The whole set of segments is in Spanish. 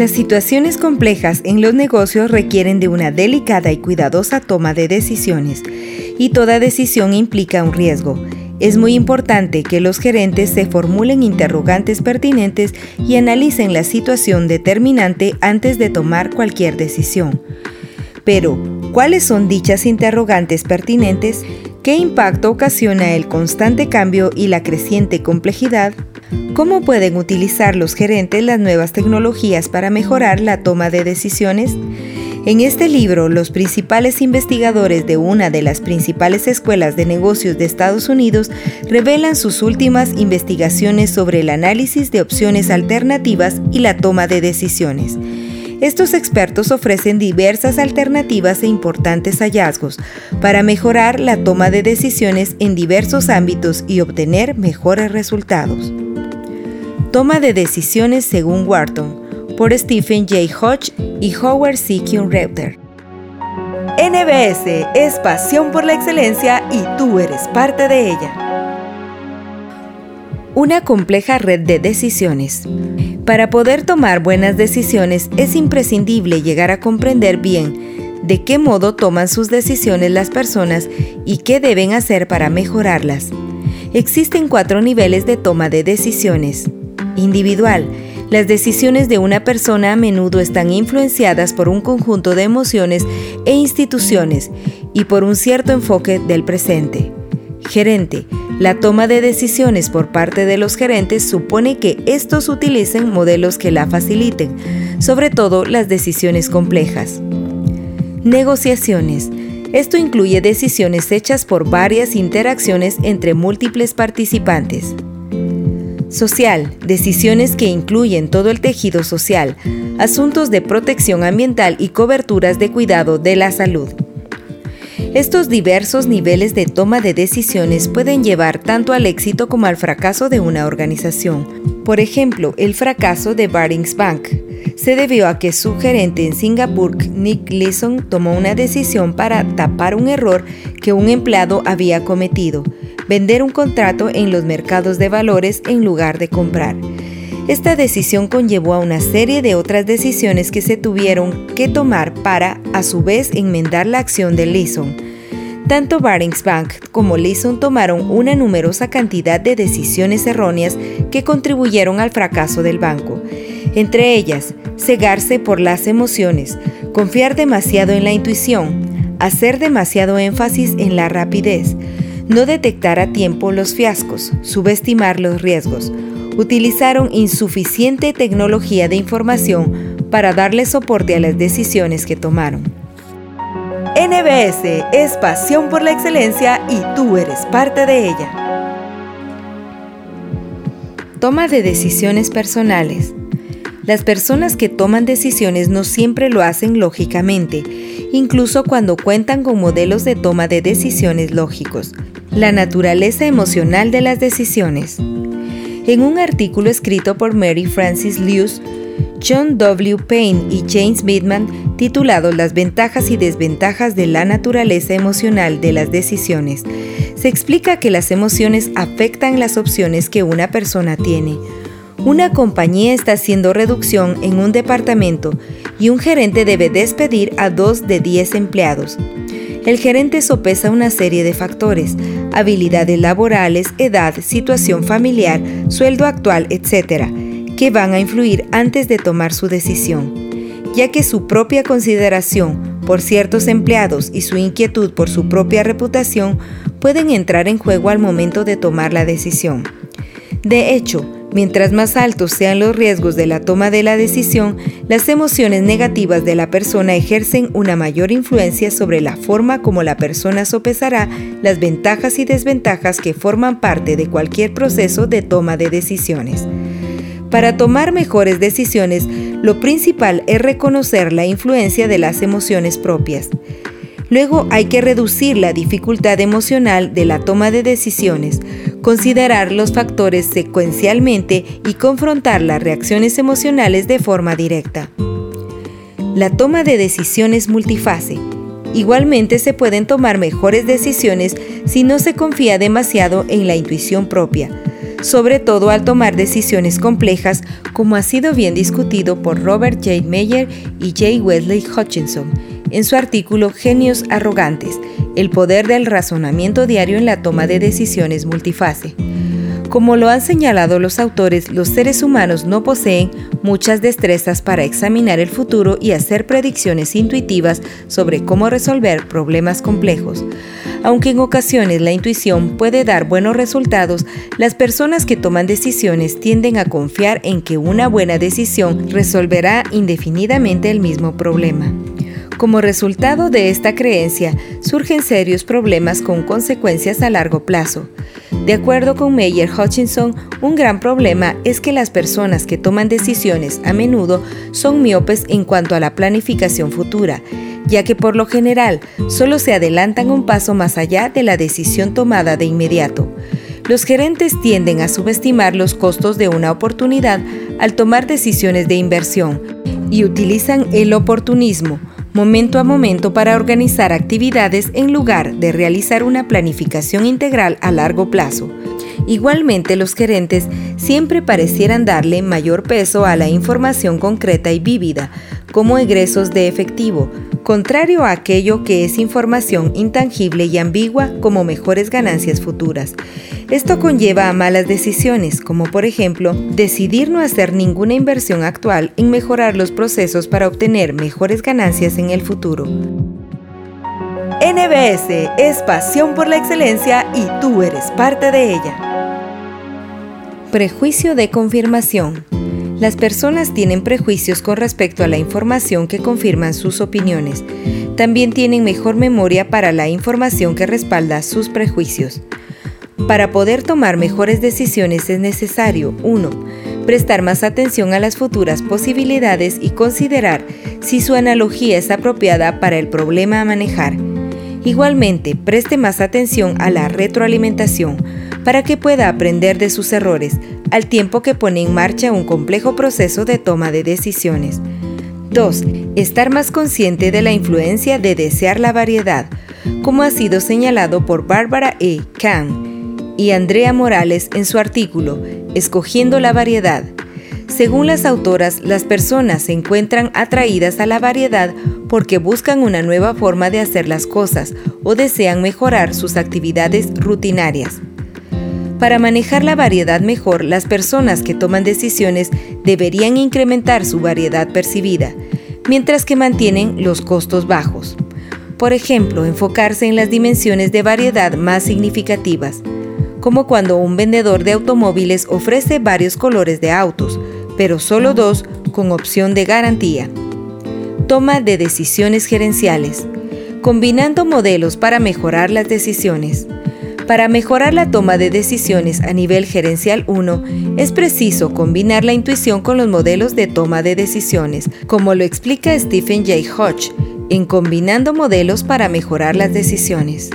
Las situaciones complejas en los negocios requieren de una delicada y cuidadosa toma de decisiones, y toda decisión implica un riesgo. Es muy importante que los gerentes se formulen interrogantes pertinentes y analicen la situación determinante antes de tomar cualquier decisión. Pero, ¿cuáles son dichas interrogantes pertinentes? ¿Qué impacto ocasiona el constante cambio y la creciente complejidad? ¿Cómo pueden utilizar los gerentes las nuevas tecnologías para mejorar la toma de decisiones? En este libro, los principales investigadores de una de las principales escuelas de negocios de Estados Unidos revelan sus últimas investigaciones sobre el análisis de opciones alternativas y la toma de decisiones. Estos expertos ofrecen diversas alternativas e importantes hallazgos para mejorar la toma de decisiones en diversos ámbitos y obtener mejores resultados. Toma de decisiones según Wharton, por Stephen J. Hodge y Howard C. Reuter. NBS es pasión por la excelencia y tú eres parte de ella. Una compleja red de decisiones. Para poder tomar buenas decisiones es imprescindible llegar a comprender bien de qué modo toman sus decisiones las personas y qué deben hacer para mejorarlas. Existen cuatro niveles de toma de decisiones individual. Las decisiones de una persona a menudo están influenciadas por un conjunto de emociones e instituciones y por un cierto enfoque del presente. Gerente. La toma de decisiones por parte de los gerentes supone que estos utilicen modelos que la faciliten, sobre todo las decisiones complejas. Negociaciones. Esto incluye decisiones hechas por varias interacciones entre múltiples participantes. Social, decisiones que incluyen todo el tejido social, asuntos de protección ambiental y coberturas de cuidado de la salud. Estos diversos niveles de toma de decisiones pueden llevar tanto al éxito como al fracaso de una organización. Por ejemplo, el fracaso de Barings Bank se debió a que su gerente en Singapur, Nick Leeson, tomó una decisión para tapar un error que un empleado había cometido, vender un contrato en los mercados de valores en lugar de comprar. Esta decisión conllevó a una serie de otras decisiones que se tuvieron que tomar para, a su vez, enmendar la acción de Leeson. Tanto Barings Bank como Leeson tomaron una numerosa cantidad de decisiones erróneas que contribuyeron al fracaso del banco. Entre ellas, cegarse por las emociones, confiar demasiado en la intuición, hacer demasiado énfasis en la rapidez, no detectar a tiempo los fiascos, subestimar los riesgos. Utilizaron insuficiente tecnología de información para darle soporte a las decisiones que tomaron. NBS es pasión por la excelencia y tú eres parte de ella. Toma de decisiones personales. Las personas que toman decisiones no siempre lo hacen lógicamente, incluso cuando cuentan con modelos de toma de decisiones lógicos. La naturaleza emocional de las decisiones. En un artículo escrito por Mary Frances Lewis, John W. Payne y James Bidman, titulado Las ventajas y desventajas de la naturaleza emocional de las decisiones, se explica que las emociones afectan las opciones que una persona tiene. Una compañía está haciendo reducción en un departamento y un gerente debe despedir a dos de diez empleados. El gerente sopesa una serie de factores, habilidades laborales, edad, situación familiar, sueldo actual, etc., que van a influir antes de tomar su decisión, ya que su propia consideración por ciertos empleados y su inquietud por su propia reputación pueden entrar en juego al momento de tomar la decisión. De hecho, Mientras más altos sean los riesgos de la toma de la decisión, las emociones negativas de la persona ejercen una mayor influencia sobre la forma como la persona sopesará las ventajas y desventajas que forman parte de cualquier proceso de toma de decisiones. Para tomar mejores decisiones, lo principal es reconocer la influencia de las emociones propias. Luego hay que reducir la dificultad emocional de la toma de decisiones, considerar los factores secuencialmente y confrontar las reacciones emocionales de forma directa. La toma de decisiones multifase. Igualmente se pueden tomar mejores decisiones si no se confía demasiado en la intuición propia, sobre todo al tomar decisiones complejas como ha sido bien discutido por Robert J. Meyer y J. Wesley Hutchinson en su artículo Genios Arrogantes, el poder del razonamiento diario en la toma de decisiones multifase. Como lo han señalado los autores, los seres humanos no poseen muchas destrezas para examinar el futuro y hacer predicciones intuitivas sobre cómo resolver problemas complejos. Aunque en ocasiones la intuición puede dar buenos resultados, las personas que toman decisiones tienden a confiar en que una buena decisión resolverá indefinidamente el mismo problema. Como resultado de esta creencia, surgen serios problemas con consecuencias a largo plazo. De acuerdo con Meyer Hutchinson, un gran problema es que las personas que toman decisiones a menudo son miopes en cuanto a la planificación futura, ya que por lo general solo se adelantan un paso más allá de la decisión tomada de inmediato. Los gerentes tienden a subestimar los costos de una oportunidad al tomar decisiones de inversión y utilizan el oportunismo, momento a momento para organizar actividades en lugar de realizar una planificación integral a largo plazo. Igualmente, los gerentes siempre parecieran darle mayor peso a la información concreta y vívida, como egresos de efectivo, contrario a aquello que es información intangible y ambigua como mejores ganancias futuras. Esto conlleva a malas decisiones, como por ejemplo decidir no hacer ninguna inversión actual en mejorar los procesos para obtener mejores ganancias en el futuro. NBS es pasión por la excelencia y tú eres parte de ella. Prejuicio de confirmación. Las personas tienen prejuicios con respecto a la información que confirman sus opiniones. También tienen mejor memoria para la información que respalda sus prejuicios. Para poder tomar mejores decisiones es necesario 1. Prestar más atención a las futuras posibilidades y considerar si su analogía es apropiada para el problema a manejar. Igualmente, preste más atención a la retroalimentación para que pueda aprender de sus errores al tiempo que pone en marcha un complejo proceso de toma de decisiones. 2. Estar más consciente de la influencia de desear la variedad, como ha sido señalado por Barbara E. Kahn y Andrea Morales en su artículo Escogiendo la variedad. Según las autoras, las personas se encuentran atraídas a la variedad porque buscan una nueva forma de hacer las cosas o desean mejorar sus actividades rutinarias. Para manejar la variedad mejor, las personas que toman decisiones deberían incrementar su variedad percibida, mientras que mantienen los costos bajos. Por ejemplo, enfocarse en las dimensiones de variedad más significativas como cuando un vendedor de automóviles ofrece varios colores de autos, pero solo dos con opción de garantía. Toma de decisiones gerenciales. Combinando modelos para mejorar las decisiones. Para mejorar la toma de decisiones a nivel gerencial 1, es preciso combinar la intuición con los modelos de toma de decisiones, como lo explica Stephen J. Hodge en Combinando modelos para mejorar las decisiones.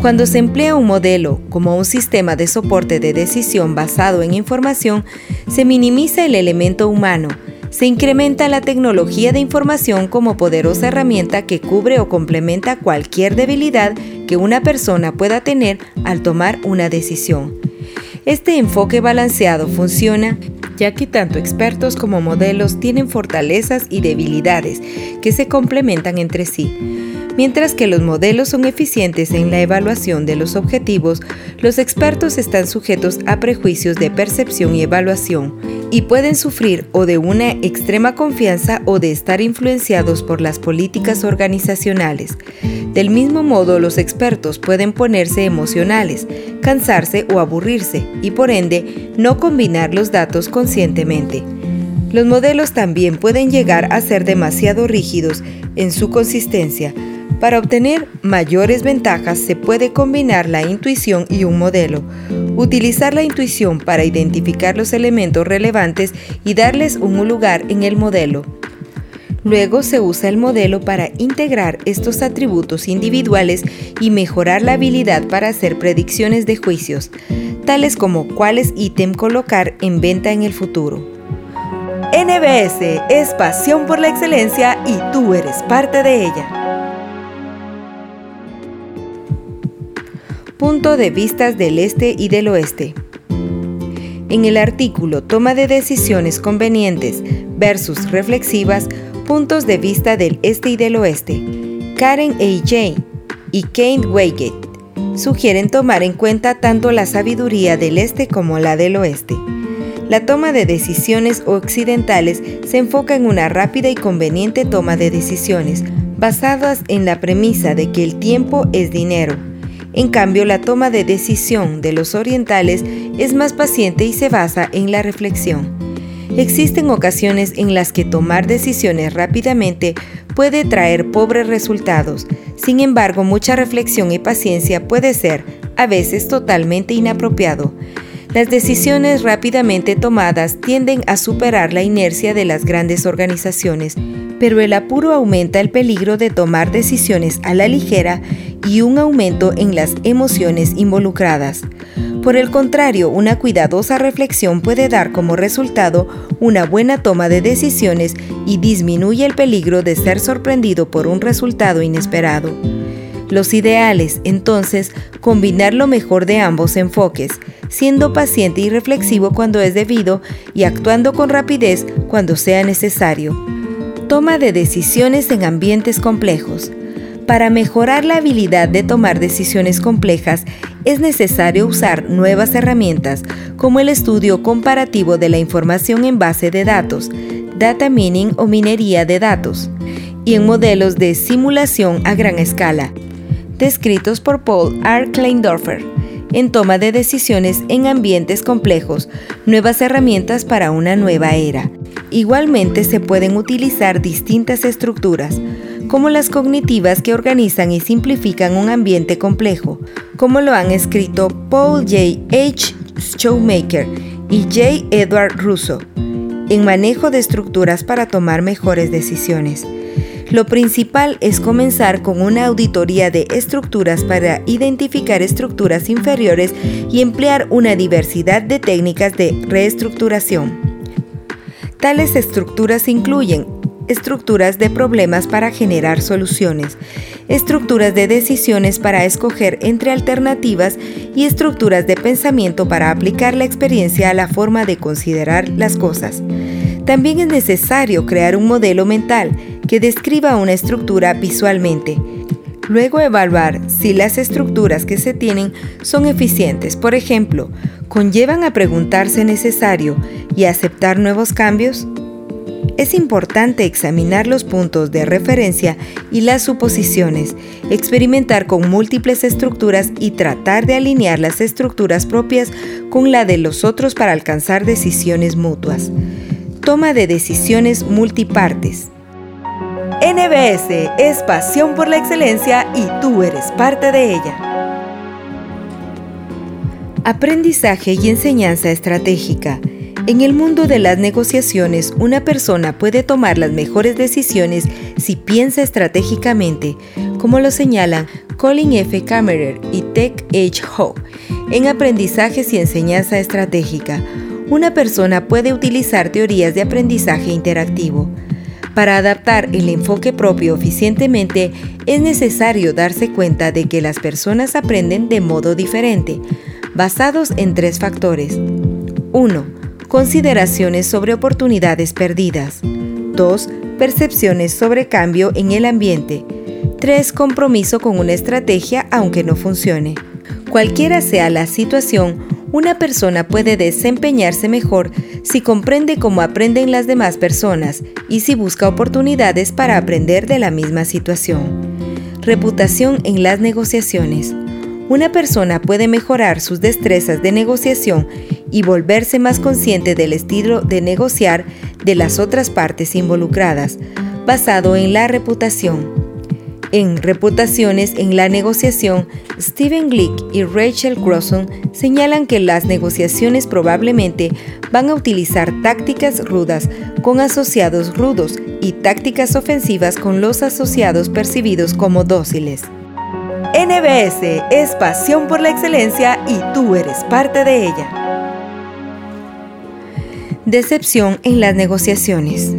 Cuando se emplea un modelo como un sistema de soporte de decisión basado en información, se minimiza el elemento humano, se incrementa la tecnología de información como poderosa herramienta que cubre o complementa cualquier debilidad que una persona pueda tener al tomar una decisión. Este enfoque balanceado funciona ya que tanto expertos como modelos tienen fortalezas y debilidades que se complementan entre sí. Mientras que los modelos son eficientes en la evaluación de los objetivos, los expertos están sujetos a prejuicios de percepción y evaluación y pueden sufrir o de una extrema confianza o de estar influenciados por las políticas organizacionales. Del mismo modo, los expertos pueden ponerse emocionales, cansarse o aburrirse y por ende no combinar los datos conscientemente. Los modelos también pueden llegar a ser demasiado rígidos en su consistencia. Para obtener mayores ventajas se puede combinar la intuición y un modelo. Utilizar la intuición para identificar los elementos relevantes y darles un lugar en el modelo. Luego se usa el modelo para integrar estos atributos individuales y mejorar la habilidad para hacer predicciones de juicios, tales como cuáles ítem colocar en venta en el futuro. NBS es pasión por la excelencia y tú eres parte de ella. Punto de vistas del este y del oeste. En el artículo Toma de decisiones convenientes versus reflexivas, puntos de vista del este y del oeste, Karen A. J. y Kane Weigett sugieren tomar en cuenta tanto la sabiduría del este como la del oeste. La toma de decisiones occidentales se enfoca en una rápida y conveniente toma de decisiones, basadas en la premisa de que el tiempo es dinero. En cambio, la toma de decisión de los orientales es más paciente y se basa en la reflexión. Existen ocasiones en las que tomar decisiones rápidamente puede traer pobres resultados, sin embargo mucha reflexión y paciencia puede ser, a veces, totalmente inapropiado. Las decisiones rápidamente tomadas tienden a superar la inercia de las grandes organizaciones, pero el apuro aumenta el peligro de tomar decisiones a la ligera y un aumento en las emociones involucradas. Por el contrario, una cuidadosa reflexión puede dar como resultado una buena toma de decisiones y disminuye el peligro de ser sorprendido por un resultado inesperado. Los ideales, entonces, combinar lo mejor de ambos enfoques, siendo paciente y reflexivo cuando es debido y actuando con rapidez cuando sea necesario. Toma de decisiones en ambientes complejos. Para mejorar la habilidad de tomar decisiones complejas es necesario usar nuevas herramientas como el estudio comparativo de la información en base de datos, data mining o minería de datos, y en modelos de simulación a gran escala, descritos por Paul R. Kleindorfer en toma de decisiones en ambientes complejos, nuevas herramientas para una nueva era. Igualmente se pueden utilizar distintas estructuras, como las cognitivas que organizan y simplifican un ambiente complejo, como lo han escrito Paul J. H. Showmaker y J. Edward Russo, en manejo de estructuras para tomar mejores decisiones. Lo principal es comenzar con una auditoría de estructuras para identificar estructuras inferiores y emplear una diversidad de técnicas de reestructuración. Tales estructuras incluyen estructuras de problemas para generar soluciones, estructuras de decisiones para escoger entre alternativas y estructuras de pensamiento para aplicar la experiencia a la forma de considerar las cosas. También es necesario crear un modelo mental que describa una estructura visualmente. Luego evaluar si las estructuras que se tienen son eficientes. Por ejemplo, ¿conllevan a preguntarse necesario y aceptar nuevos cambios? Es importante examinar los puntos de referencia y las suposiciones, experimentar con múltiples estructuras y tratar de alinear las estructuras propias con la de los otros para alcanzar decisiones mutuas. Toma de decisiones multipartes. NBS es pasión por la excelencia y tú eres parte de ella. Aprendizaje y enseñanza estratégica. En el mundo de las negociaciones, una persona puede tomar las mejores decisiones si piensa estratégicamente, como lo señalan Colin F. Kammerer y Tech H. Ho en Aprendizajes y Enseñanza Estratégica. Una persona puede utilizar teorías de aprendizaje interactivo para adaptar el enfoque propio eficientemente es necesario darse cuenta de que las personas aprenden de modo diferente, basados en tres factores. 1. Consideraciones sobre oportunidades perdidas. 2. Percepciones sobre cambio en el ambiente. 3. Compromiso con una estrategia aunque no funcione. Cualquiera sea la situación, una persona puede desempeñarse mejor si comprende cómo aprenden las demás personas y si busca oportunidades para aprender de la misma situación. Reputación en las negociaciones. Una persona puede mejorar sus destrezas de negociación y volverse más consciente del estilo de negociar de las otras partes involucradas, basado en la reputación. En Reputaciones en la negociación, Stephen Glick y Rachel Crosson señalan que las negociaciones probablemente van a utilizar tácticas rudas con asociados rudos y tácticas ofensivas con los asociados percibidos como dóciles. NBS es pasión por la excelencia y tú eres parte de ella. Decepción en las negociaciones.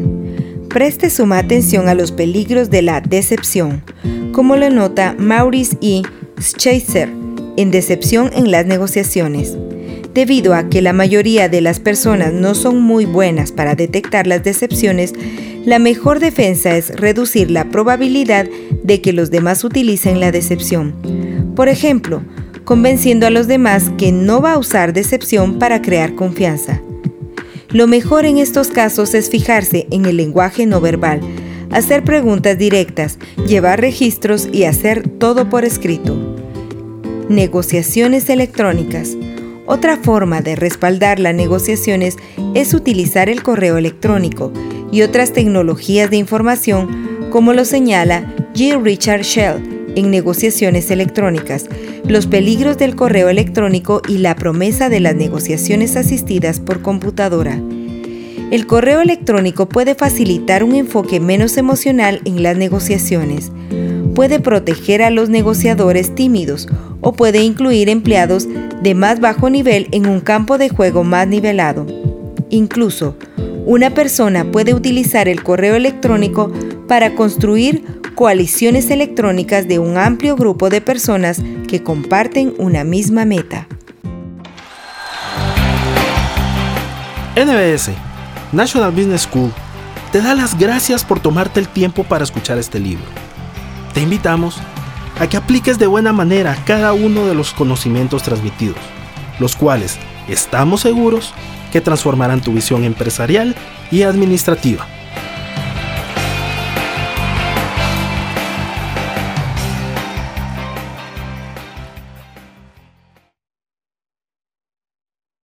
Preste suma atención a los peligros de la decepción, como lo nota Maurice E. Scheiser en Decepción en las negociaciones. Debido a que la mayoría de las personas no son muy buenas para detectar las decepciones, la mejor defensa es reducir la probabilidad de que los demás utilicen la decepción. Por ejemplo, convenciendo a los demás que no va a usar decepción para crear confianza. Lo mejor en estos casos es fijarse en el lenguaje no verbal, hacer preguntas directas, llevar registros y hacer todo por escrito. Negociaciones electrónicas. Otra forma de respaldar las negociaciones es utilizar el correo electrónico y otras tecnologías de información, como lo señala G. Richard Shell en Negociaciones Electrónicas, los peligros del correo electrónico y la promesa de las negociaciones asistidas por computadora. El correo electrónico puede facilitar un enfoque menos emocional en las negociaciones, puede proteger a los negociadores tímidos o puede incluir empleados de más bajo nivel en un campo de juego más nivelado. Incluso, una persona puede utilizar el correo electrónico para construir coaliciones electrónicas de un amplio grupo de personas que comparten una misma meta. NBS, National Business School, te da las gracias por tomarte el tiempo para escuchar este libro. Te invitamos a que apliques de buena manera cada uno de los conocimientos transmitidos, los cuales estamos seguros que transformarán tu visión empresarial y administrativa